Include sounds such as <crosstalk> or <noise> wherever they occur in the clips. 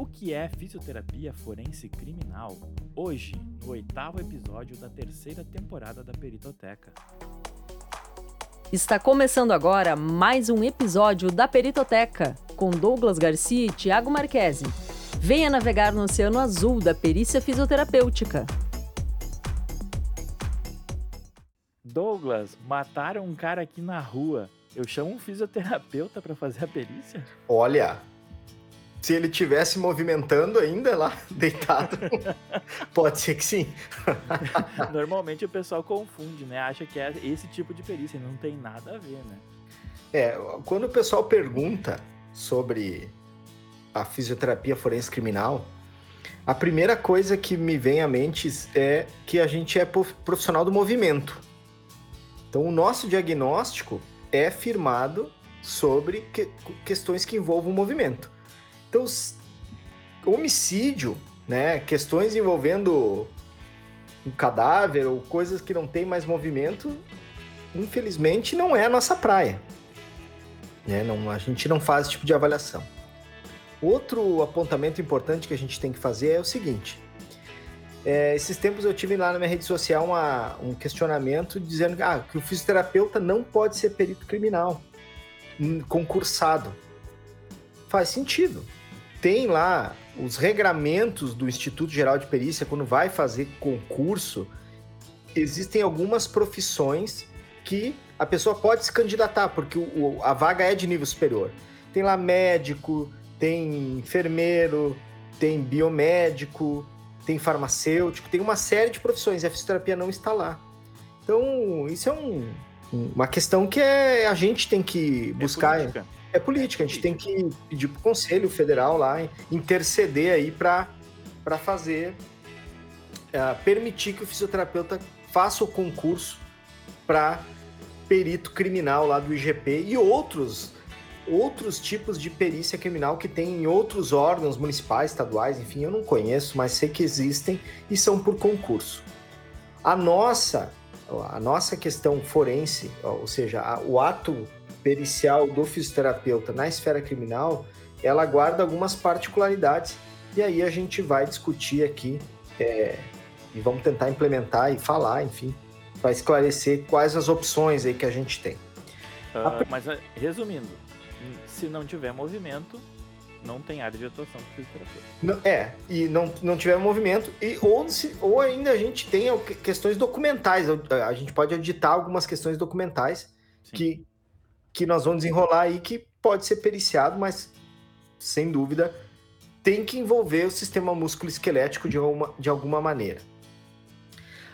O que é fisioterapia forense criminal? Hoje, no oitavo episódio da terceira temporada da Peritoteca. Está começando agora mais um episódio da Peritoteca, com Douglas Garcia e Tiago Marquesi. Venha navegar no Oceano Azul da perícia fisioterapêutica. Douglas, mataram um cara aqui na rua. Eu chamo um fisioterapeuta para fazer a perícia? Olha, se ele tivesse movimentando ainda lá, <laughs> deitado, <laughs> pode ser que sim. <laughs> Normalmente o pessoal confunde, né? Acha que é esse tipo de perícia, não tem nada a ver, né? É, quando o pessoal pergunta sobre a fisioterapia forense criminal, a primeira coisa que me vem à mente é que a gente é profissional do movimento. Então, o nosso diagnóstico é firmado sobre que, questões que envolvam o movimento. Então, homicídio, né, questões envolvendo um cadáver ou coisas que não tem mais movimento, infelizmente não é a nossa praia. Né? Não, a gente não faz esse tipo de avaliação. Outro apontamento importante que a gente tem que fazer é o seguinte: é, esses tempos eu tive lá na minha rede social uma, um questionamento dizendo ah, que o fisioterapeuta não pode ser perito criminal hum, concursado. Faz sentido tem lá os regramentos do Instituto Geral de Perícia, quando vai fazer concurso, existem algumas profissões que a pessoa pode se candidatar, porque o, a vaga é de nível superior. Tem lá médico, tem enfermeiro, tem biomédico, tem farmacêutico, tem uma série de profissões e a fisioterapia não está lá. Então, isso é um, uma questão que é, a gente tem que é buscar. É é política. A gente tem que pedir para o Conselho Federal lá interceder aí para fazer, uh, permitir que o fisioterapeuta faça o concurso para perito criminal lá do IGP e outros outros tipos de perícia criminal que tem em outros órgãos municipais, estaduais, enfim, eu não conheço, mas sei que existem e são por concurso. A nossa, a nossa questão forense, ou seja, o ato pericial do fisioterapeuta na esfera criminal, ela guarda algumas particularidades e aí a gente vai discutir aqui é, e vamos tentar implementar e falar, enfim, para esclarecer quais as opções aí que a gente tem. Uh, mas ah, resumindo, se não tiver movimento, não tem área de atuação do fisioterapeuta. Não, é, e não, não tiver movimento, e, ou, se, ou ainda a gente tem questões documentais, a gente pode auditar algumas questões documentais que, que nós vamos desenrolar aí que pode ser periciado, mas sem dúvida tem que envolver o sistema músculo-esquelético de alguma, de alguma maneira.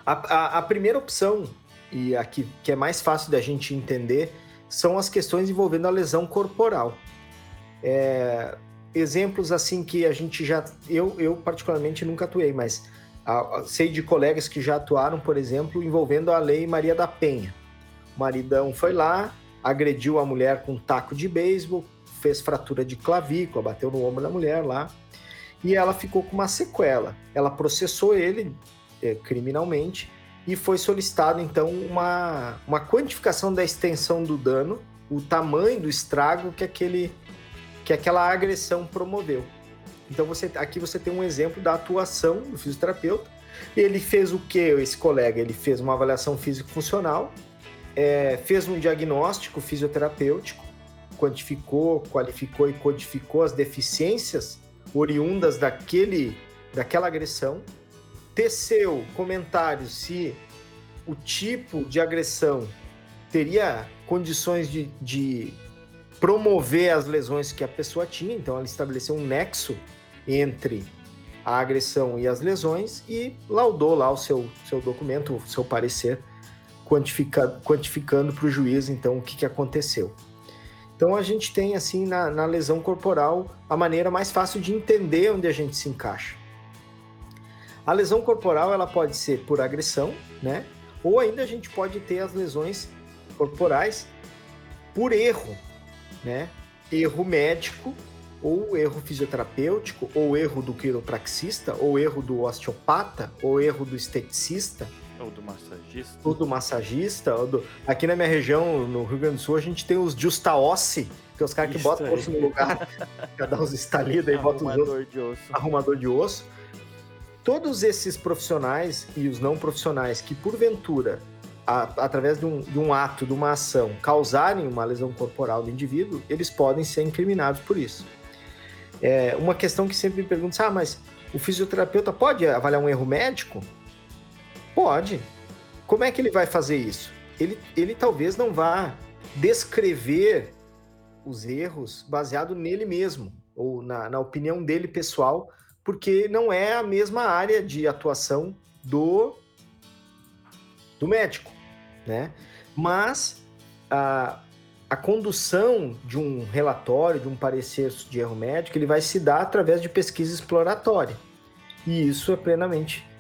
A, a, a, primeira opção, e aqui que é mais fácil da gente entender, são as questões envolvendo a lesão corporal. É, exemplos assim que a gente já. Eu, eu particularmente nunca atuei, mas a, sei de colegas que já atuaram, por exemplo, envolvendo a Lei Maria da Penha. O maridão foi lá, agrediu a mulher com um taco de beisebol, fez fratura de clavícula, bateu no ombro da mulher lá, e ela ficou com uma sequela. Ela processou ele é, criminalmente e foi solicitado então uma, uma quantificação da extensão do dano, o tamanho do estrago que aquele que aquela agressão promoveu. Então você aqui você tem um exemplo da atuação do fisioterapeuta. Ele fez o que esse colega? Ele fez uma avaliação físico-funcional é, fez um diagnóstico fisioterapêutico, quantificou, qualificou e codificou as deficiências oriundas daquele, daquela agressão, teceu comentários se o tipo de agressão teria condições de, de promover as lesões que a pessoa tinha, então ela estabeleceu um nexo entre a agressão e as lesões e laudou lá o seu, seu documento, o seu parecer quantifica, quantificando para o juiz, então, o que, que aconteceu. Então, a gente tem, assim, na, na lesão corporal, a maneira mais fácil de entender onde a gente se encaixa. A lesão corporal, ela pode ser por agressão, né? Ou ainda a gente pode ter as lesões corporais por erro, né? Erro médico, ou erro fisioterapêutico, ou erro do quiropraxista, ou erro do osteopata, ou erro do esteticista, ou do massagista. Ou do massagista. Ou do... Aqui na minha região, no Rio Grande do Sul, a gente tem os Justa Ossi, que os caras que botam o osso no lugar, <laughs> já dá uns estalidos aí, bota os ossos. de osso. Arrumador de osso. Todos esses profissionais e os não profissionais que, porventura, a, através de um, de um ato, de uma ação, causarem uma lesão corporal do indivíduo, eles podem ser incriminados por isso. É, uma questão que sempre me perguntam, ah, mas o fisioterapeuta pode avaliar um erro médico? Pode. Como é que ele vai fazer isso? Ele, ele talvez não vá descrever os erros baseado nele mesmo, ou na, na opinião dele pessoal, porque não é a mesma área de atuação do, do médico, né? Mas a, a condução de um relatório, de um parecer de erro médico, ele vai se dar através de pesquisa exploratória. E isso é plenamente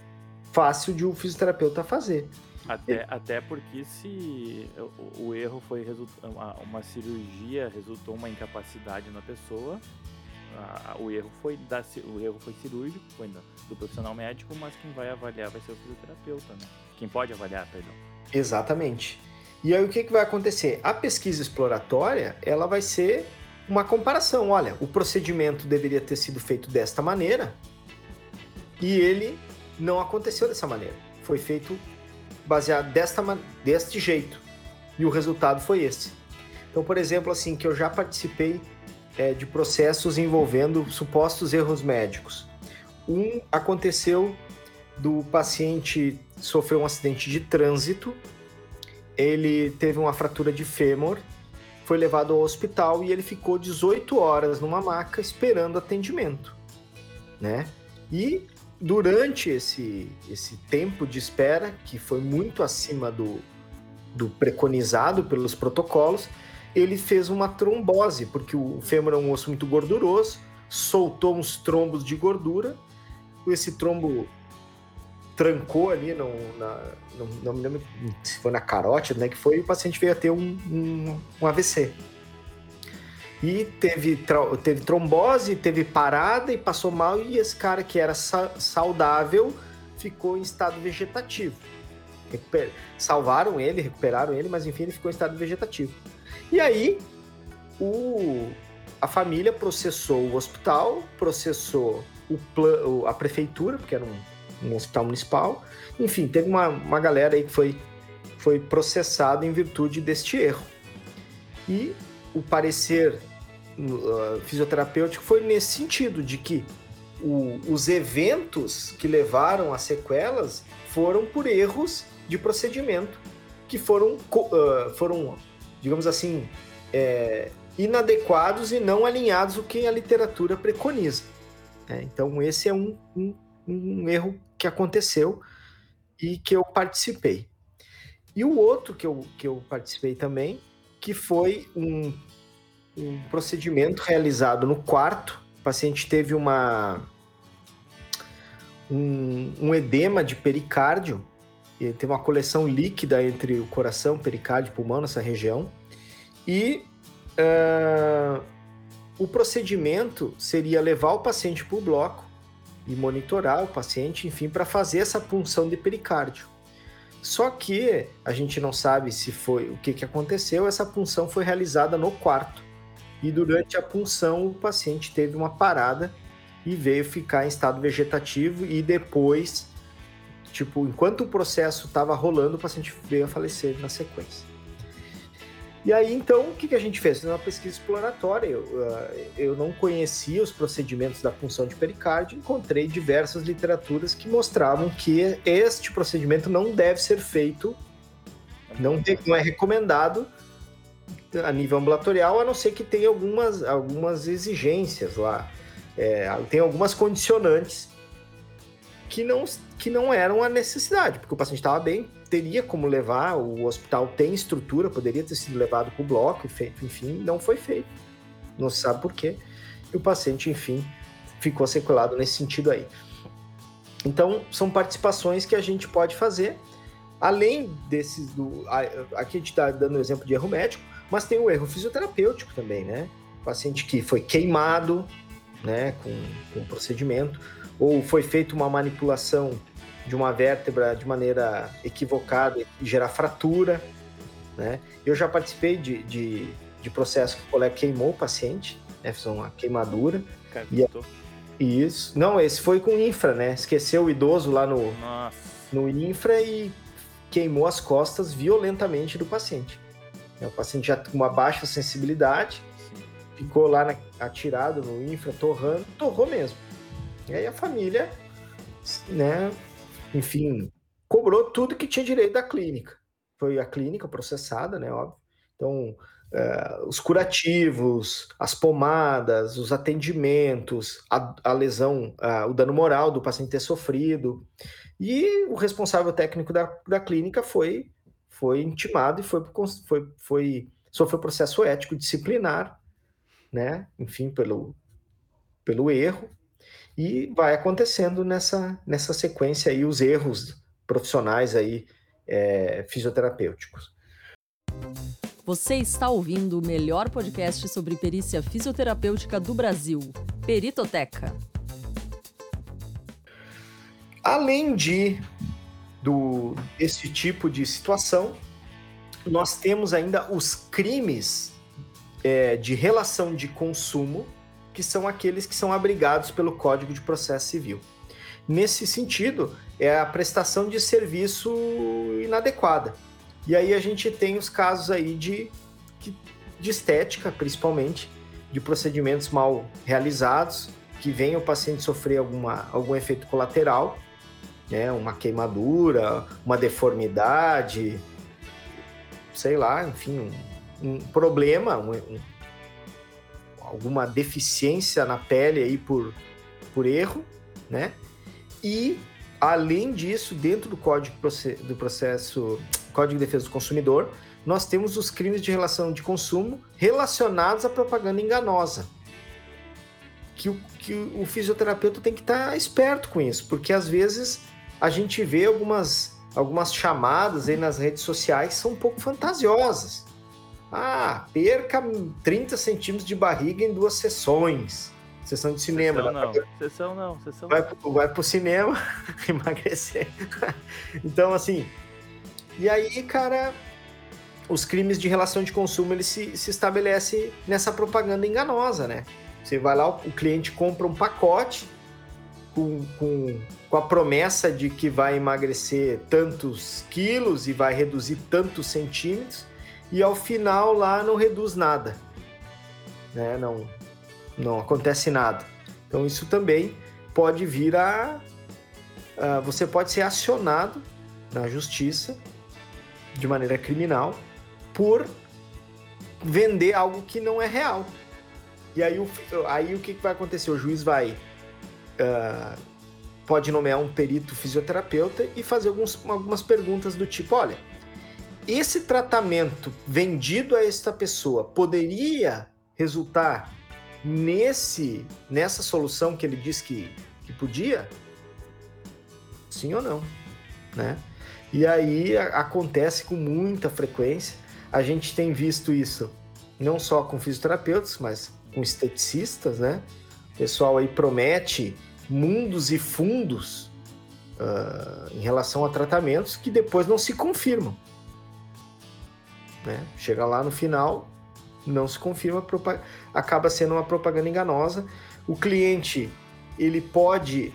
fácil de um fisioterapeuta fazer. Até, até porque se o, o erro foi uma, uma, cirurgia resultou uma incapacidade na pessoa, a, o erro foi da, o erro foi cirúrgico, foi do, do profissional médico, mas quem vai avaliar vai ser o fisioterapeuta, né? Quem pode avaliar, perdão. Exatamente. E aí o que, que vai acontecer? A pesquisa exploratória, ela vai ser uma comparação. Olha, o procedimento deveria ter sido feito desta maneira e ele não aconteceu dessa maneira. Foi feito baseado desta, deste jeito. E o resultado foi esse. Então, por exemplo, assim, que eu já participei é, de processos envolvendo supostos erros médicos. Um aconteceu do paciente sofreu um acidente de trânsito, ele teve uma fratura de fêmur, foi levado ao hospital e ele ficou 18 horas numa maca esperando atendimento, né? E durante esse, esse tempo de espera, que foi muito acima do, do preconizado pelos protocolos, ele fez uma trombose, porque o fêmur é um osso muito gorduroso, soltou uns trombos de gordura, esse trombo trancou ali, no, na, no, não me lembro se foi na carótida, né, que foi, e o paciente veio a ter um, um, um AVC. E teve, teve trombose, teve parada e passou mal. E esse cara que era sa saudável ficou em estado vegetativo. Recuper salvaram ele, recuperaram ele, mas enfim, ele ficou em estado vegetativo. E aí, o, a família processou o hospital, processou o a prefeitura, porque era um, um hospital municipal. Enfim, teve uma, uma galera aí que foi, foi processada em virtude deste erro. E o parecer uh, fisioterapêutico foi nesse sentido, de que o, os eventos que levaram a sequelas foram por erros de procedimento que foram, uh, foram digamos assim, é, inadequados e não alinhados o que a literatura preconiza. É, então, esse é um, um, um erro que aconteceu e que eu participei. E o outro que eu, que eu participei também que foi um, um procedimento realizado no quarto. O paciente teve uma um, um edema de pericárdio, ele teve uma coleção líquida entre o coração, pericárdio pulmão nessa região. E uh, o procedimento seria levar o paciente para o bloco e monitorar o paciente, enfim, para fazer essa punção de pericárdio. Só que a gente não sabe se foi o que, que aconteceu. Essa punção foi realizada no quarto e durante a punção o paciente teve uma parada e veio ficar em estado vegetativo e depois, tipo, enquanto o processo estava rolando, o paciente veio a falecer na sequência. E aí, então, o que, a gente fez? Uma pesquisa exploratória. Eu, uh, eu não conhecia os procedimentos da punção de pericárdio, encontrei diversas literaturas que mostravam que este procedimento não deve ser feito, não, não é recomendado a nível ambulatorial, a não ser que tenha algumas, algumas exigências lá. É, tem algumas condicionantes que não, que não eram a necessidade, porque o paciente estava bem, teria como levar, o hospital tem estrutura, poderia ter sido levado para o bloco enfim, não foi feito. Não se sabe por quê. E o paciente, enfim, ficou sequelado nesse sentido aí. Então, são participações que a gente pode fazer, além desses do. Aqui a gente está dando o exemplo de erro médico, mas tem o erro fisioterapêutico também, né? O paciente que foi queimado, né, com, com o procedimento, ou foi feita uma manipulação de uma vértebra de maneira equivocada e gerar fratura. Né? Eu já participei de, de, de processo que o colega queimou o paciente, né? Fez uma queimadura. Cavitou. E, isso. Não, esse foi com infra, né? Esqueceu o idoso lá no, Nossa. no infra e queimou as costas violentamente do paciente. O paciente já com uma baixa sensibilidade, Sim. ficou lá na- atirado no infra, torrando, torrou mesmo. E aí a família, né, enfim, cobrou tudo que tinha direito da clínica. Foi a clínica processada, né, óbvio. Então, eh, os curativos, as pomadas, os atendimentos, a, a lesão, ah, o dano moral do paciente ter sofrido. E o responsável técnico da, da clínica foi, foi intimado e foi, foi, foi sofreu processo ético disciplinar, né? Enfim, pelo, pelo erro. E vai acontecendo nessa, nessa sequência aí os erros profissionais aí eh, fisioterapêuticos. Você está ouvindo o melhor podcast sobre perícia fisioterapêutica do Brasil, Peritoteca. Além de do esse tipo de situação, nós temos ainda os crimes é, de relação de consumo, que são aqueles que são abrigados pelo Código de Processo Civil. Nesse sentido, é a prestação de serviço inadequada. E aí a gente tem os casos aí de, de estética, principalmente, de procedimentos mal realizados, que vem o paciente sofrer alguma, algum efeito colateral, né, uma queimadura, uma deformidade, sei lá, enfim, um, um problema, um, um, alguma deficiência na pele aí por, por erro, né? E além disso, dentro do Código do Processo, Código de Defesa do Consumidor, nós temos os crimes de relação de consumo relacionados à propaganda enganosa. Que o, que o fisioterapeuta tem que estar esperto com isso, porque às vezes a gente vê algumas, algumas chamadas aí nas redes sociais que são um pouco fantasiosas. Ah, perca 30 centímetros de barriga em duas sessões. Sessão de cinema. Sessão não, sessão não, sessão vai, vai pro cinema <laughs> emagrecer. <laughs> então, assim. E aí, cara, os crimes de relação de consumo eles se, se estabelecem nessa propaganda enganosa, né? Você vai lá, o cliente compra um pacote com, com, com a promessa de que vai emagrecer tantos quilos e vai reduzir tantos centímetros, e ao final lá não reduz nada. Né? Não, não acontece nada. Então isso também pode vir a, você pode ser acionado na justiça de maneira criminal por vender algo que não é real. E aí o, aí o que vai acontecer? O juiz vai uh, pode nomear um perito fisioterapeuta e fazer alguns, algumas perguntas do tipo, olha, esse tratamento vendido a esta pessoa poderia resultar nesse nessa solução que ele diz que, que podia? Sim ou não, né? E aí a, acontece com muita frequência. A gente tem visto isso não só com fisioterapeutas, mas com esteticistas, né? O pessoal aí promete mundos e fundos uh, em relação a tratamentos que depois não se confirmam. Né? Chega lá no final, não se confirma, acaba sendo uma propaganda enganosa. O cliente, ele pode,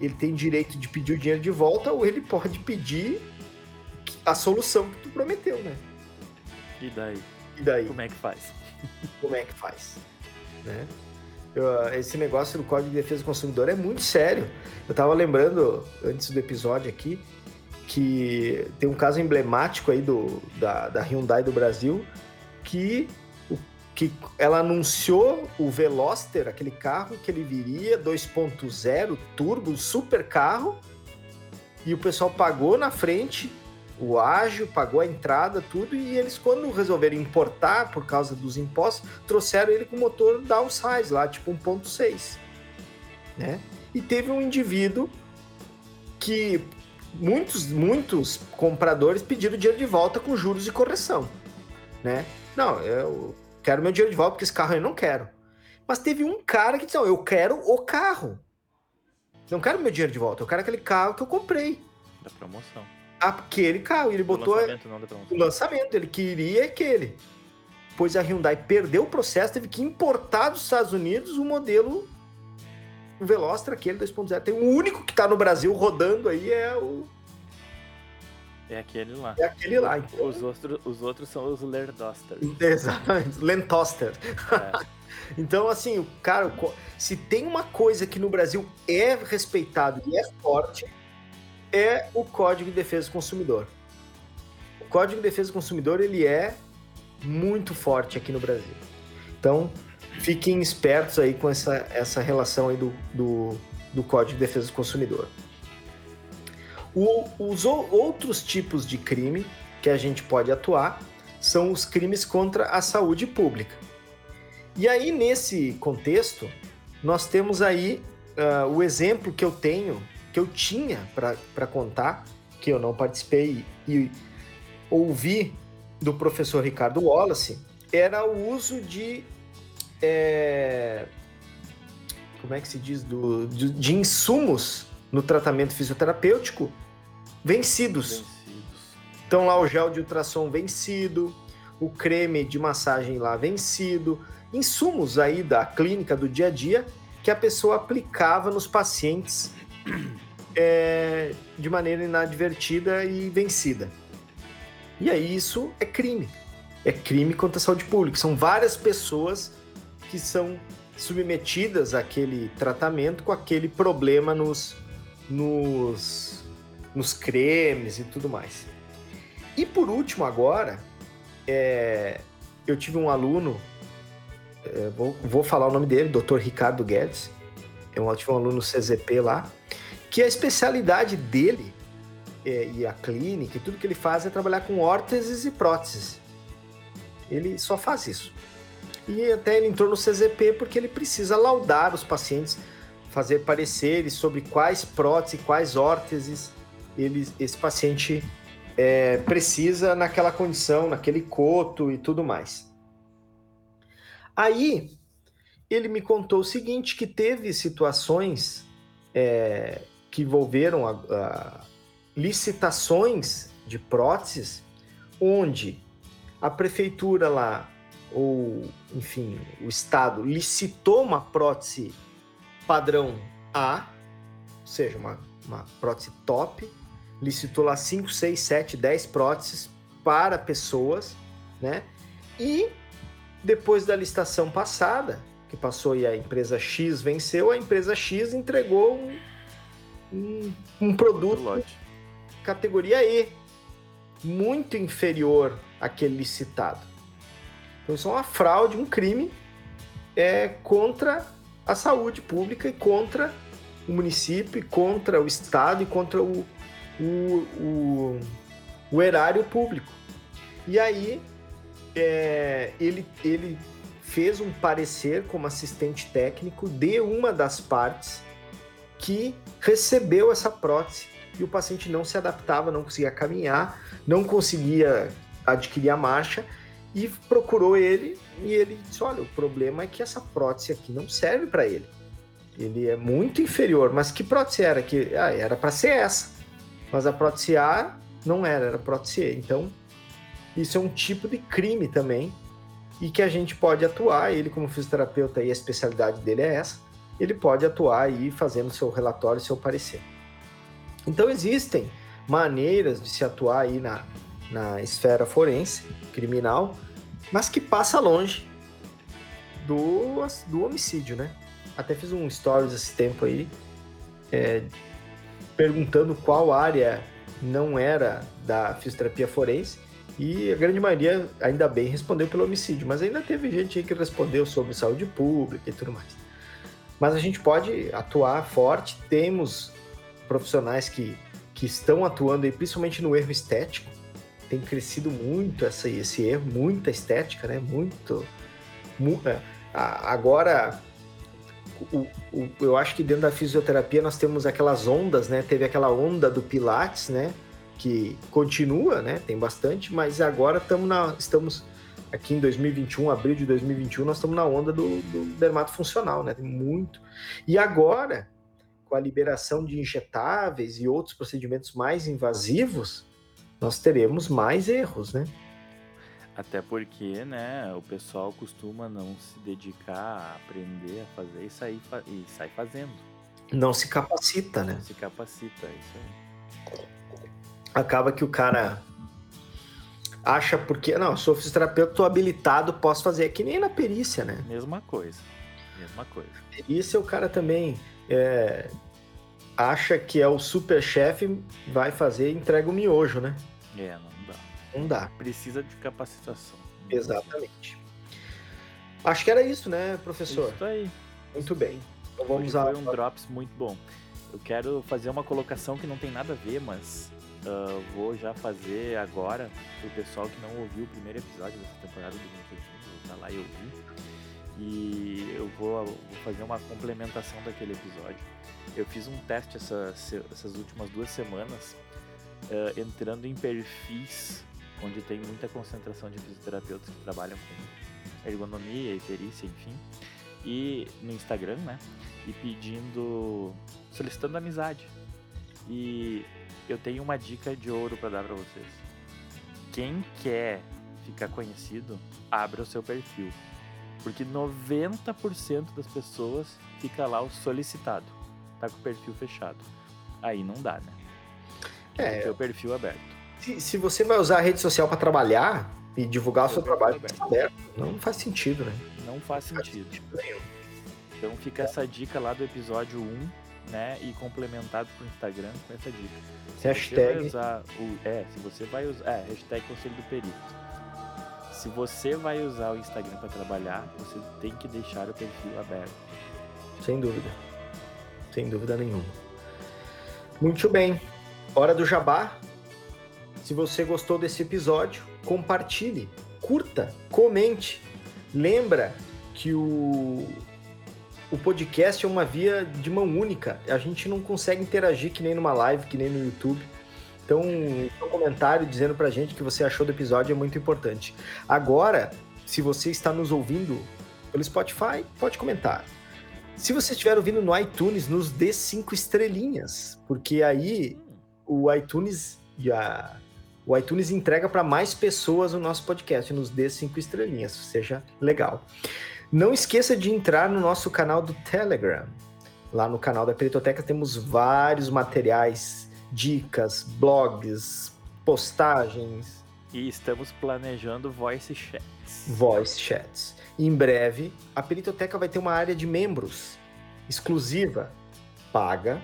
ele tem direito de pedir o dinheiro de volta ou ele pode pedir a solução que tu prometeu, né? E daí? E daí? Como é que faz? Como é que faz? Né? Eu, esse negócio do Código de Defesa do Consumidor é muito sério. Eu tava lembrando, antes do episódio aqui, que tem um caso emblemático aí do, da, da Hyundai do Brasil, que, que ela anunciou o Veloster, aquele carro que ele viria 2.0 turbo, super carro, e o pessoal pagou na frente o ágil, pagou a entrada, tudo, e eles, quando resolveram importar por causa dos impostos, trouxeram ele com motor downsize lá, tipo 1.6, né? E teve um indivíduo que muitos, muitos compradores pediram dinheiro de volta com juros de correção, né? Não, eu quero meu dinheiro de volta porque esse carro eu não quero. Mas teve um cara que disse, eu quero o carro. Não quero meu dinheiro de volta, eu quero aquele carro que eu comprei. Da promoção aquele carro. Ele botou lançamento, não o lançamento, ele queria aquele. depois a Hyundai perdeu o processo, teve que importar dos Estados Unidos o modelo Veloster, aquele 2.0. Tem o único que está no Brasil rodando aí é o. É aquele lá. É aquele lá. Então... Os, outros, os outros são os Lerdoster. <laughs> Exatamente, Lentoster. É. <laughs> então, assim, cara, se tem uma coisa que no Brasil é respeitado e é forte, é o Código de Defesa do Consumidor. O Código de Defesa do Consumidor, ele é muito forte aqui no Brasil. Então, fiquem espertos aí com essa, essa relação aí do, do, do Código de Defesa do Consumidor. O, os outros tipos de crime que a gente pode atuar são os crimes contra a saúde pública. E aí, nesse contexto, nós temos aí uh, o exemplo que eu tenho, que eu tinha para contar, que eu não participei e ouvi do professor Ricardo Wallace, era o uso de é, como é que se diz, do, de, de, insumos no tratamento fisioterapêutico vencidos. vencidos. Então lá o gel de ultrassom vencido, o creme de massagem lá vencido, insumos aí da clínica do dia a dia que a pessoa aplicava nos pacientes é, de maneira inadvertida e vencida. E aí isso é crime. É crime contra a saúde pública. São várias pessoas que são submetidas àquele tratamento com aquele problema nos, nos, nos cremes e tudo mais. E por último, agora, é, eu tive um aluno, é, vou, vou falar o nome dele, Dr. Ricardo Guedes, eu tive um aluno CZP lá, que a especialidade dele é, e a clínica e tudo que ele faz é trabalhar com órteses e próteses. Ele só faz isso e até ele entrou no CZP porque ele precisa laudar os pacientes, fazer pareceres sobre quais próteses, quais órteses ele, esse paciente é, precisa naquela condição, naquele coto e tudo mais. Aí ele me contou o seguinte, que teve situações é, que envolveram a, a licitações de próteses, onde a prefeitura lá ou, enfim, o Estado licitou uma prótese padrão A, ou seja, uma, uma prótese top, licitou lá 5, 6, 7, 10 próteses para pessoas, né? E depois da licitação passada, que passou e a empresa X venceu, a empresa X entregou um, um produto categoria E, muito inferior àquele licitado. Então isso é uma fraude, um crime é, contra a saúde pública e contra o município, e contra o Estado e contra o, o, o, o erário público. E aí é, ele, ele fez um parecer como assistente técnico de uma das partes que recebeu essa prótese e o paciente não se adaptava, não conseguia caminhar, não conseguia adquirir a marcha e procurou ele e ele disse: Olha, o problema é que essa prótese aqui não serve para ele. Ele é muito inferior. Mas que prótese era? Que ah, era para ser essa. Mas a prótese A não era, era prótese E. Então, isso é um tipo de crime também e que a gente pode atuar. Ele, como fisioterapeuta, e a especialidade dele é essa, ele pode atuar aí fazendo seu relatório, seu parecer. Então, existem maneiras de se atuar aí na, na esfera forense, criminal, mas que passa longe do, do homicídio, né? Até fiz um stories esse tempo aí, é, perguntando qual área não era da fisioterapia forense, e a grande maioria, ainda bem, respondeu pelo homicídio, mas ainda teve gente aí que respondeu sobre saúde pública e tudo mais. Mas a gente pode atuar forte, temos profissionais que, que estão atuando aí, principalmente no erro estético, tem crescido muito essa, esse erro, muita estética, né? Muito. muito é, agora, o, o, eu acho que dentro da fisioterapia nós temos aquelas ondas, né? Teve aquela onda do Pilates, né? Que continua, né? Tem bastante, mas agora na, estamos aqui em 2021, abril de 2021, nós estamos na onda do, do dermato funcional, né? Tem muito. E agora, com a liberação de injetáveis e outros procedimentos mais invasivos, nós teremos mais erros, né? Até porque, né, o pessoal costuma não se dedicar a aprender a fazer e sair e sai fazendo. Não se capacita, né? Não se capacita, é isso aí. Acaba que o cara acha porque, não, sou fisioterapeuta, tô habilitado, posso fazer. É que nem na perícia, né? Mesma coisa. Mesma coisa. Perícia, o cara também é, acha que é o super chefe, vai fazer e entrega o miojo, né? É, não dá. Não dá. Precisa de capacitação. Exatamente. Acho que era isso, né, professor? Isso aí. Muito bem. Então vamos Hoje a... Foi um drops muito bom. Eu quero fazer uma colocação que não tem nada a ver, mas uh, vou já fazer agora pro pessoal que não ouviu o primeiro episódio dessa temporada do LinkedIn, tá lá e ouvir. E eu vou, vou fazer uma complementação daquele episódio. Eu fiz um teste essa, essas últimas duas semanas, uh, entrando em perfis onde tem muita concentração de fisioterapeutas que trabalham com ergonomia e perícia, enfim, e no Instagram, né? E pedindo, solicitando amizade. E eu tenho uma dica de ouro para dar para vocês. Quem quer ficar conhecido, abra o seu perfil. Porque 90% das pessoas fica lá o solicitado. Tá com o perfil fechado. Aí não dá, né? É. Tem o perfil aberto. Se, se você vai usar a rede social para trabalhar e divulgar o seu trabalho, tá aberto. Não faz sentido, né? Não faz sentido. Então fica essa dica lá do episódio 1, né? E complementado pro Instagram com essa dica. Se Hashtag. Você vai usar o, é, se você vai usar. É, hashtag Conselho do Perito. Se você vai usar o Instagram para trabalhar, você tem que deixar o perfil aberto. Sem dúvida. Sem dúvida nenhuma. Muito bem. Hora do jabá. Se você gostou desse episódio, compartilhe, curta, comente. Lembra que o, o podcast é uma via de mão única. A gente não consegue interagir que nem numa live, que nem no YouTube. Então, um comentário dizendo pra gente que você achou do episódio é muito importante. Agora, se você está nos ouvindo pelo Spotify, pode comentar. Se você estiver ouvindo no iTunes, nos dê cinco estrelinhas, porque aí o iTunes e a o iTunes entrega para mais pessoas o nosso podcast, nos dê cinco estrelinhas, seja legal. Não esqueça de entrar no nosso canal do Telegram. Lá no canal da Peritoteca temos vários materiais, dicas, blogs, postagens. E estamos planejando voice chats. Voice chats. Em breve, a Peritoteca vai ter uma área de membros exclusiva, paga.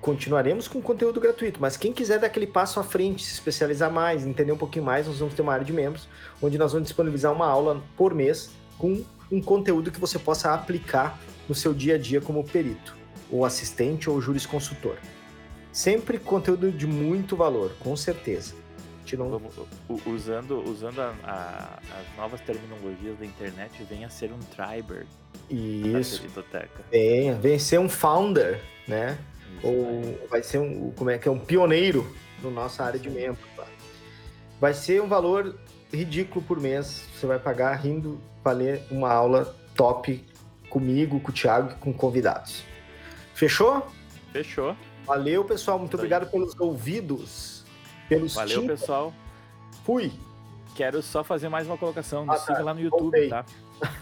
Continuaremos com conteúdo gratuito, mas quem quiser dar aquele passo à frente, se especializar mais, entender um pouquinho mais, nós vamos ter uma área de membros, onde nós vamos disponibilizar uma aula por mês com um conteúdo que você possa aplicar no seu dia a dia como perito, ou assistente ou jurisconsultor. Sempre conteúdo de muito valor, com certeza. Não... Vamos, usando usando a, a, as novas terminologias da internet, venha ser um triber. Isso. Venha, venha ser um founder, né? Isso, ou vai ser um, como é que é, um pioneiro na nossa área Sim. de membros. Tá? Vai ser um valor ridículo por mês. Você vai pagar rindo para ler uma aula top comigo, com o Thiago e com convidados. Fechou? Fechou. Valeu, pessoal. Muito obrigado pelos ouvidos. Pelos Valeu, tímpanos. pessoal. Fui. Quero só fazer mais uma colocação. Nos ah, siga tá. lá no YouTube, Voltei. tá? <laughs>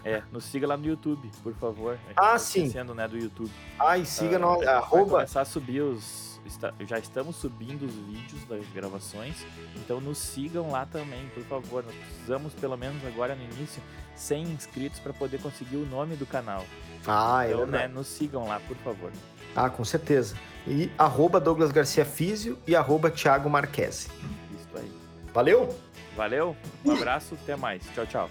É, nos siga lá no YouTube, por favor. Ah, tá sim. Esquecendo, né, do YouTube. Ah, e siga uh, no arroba. começar a subir os... Está, já estamos subindo os vídeos das gravações, então nos sigam lá também, por favor. Nós precisamos, pelo menos agora no início, 100 inscritos para poder conseguir o nome do canal. Ah, então, é né, nos sigam lá, por favor. Ah, com certeza. E arroba Douglas Garcia Físio e arroba Thiago Marquese. Isso aí. Valeu? Valeu, um abraço, até mais. Tchau, tchau.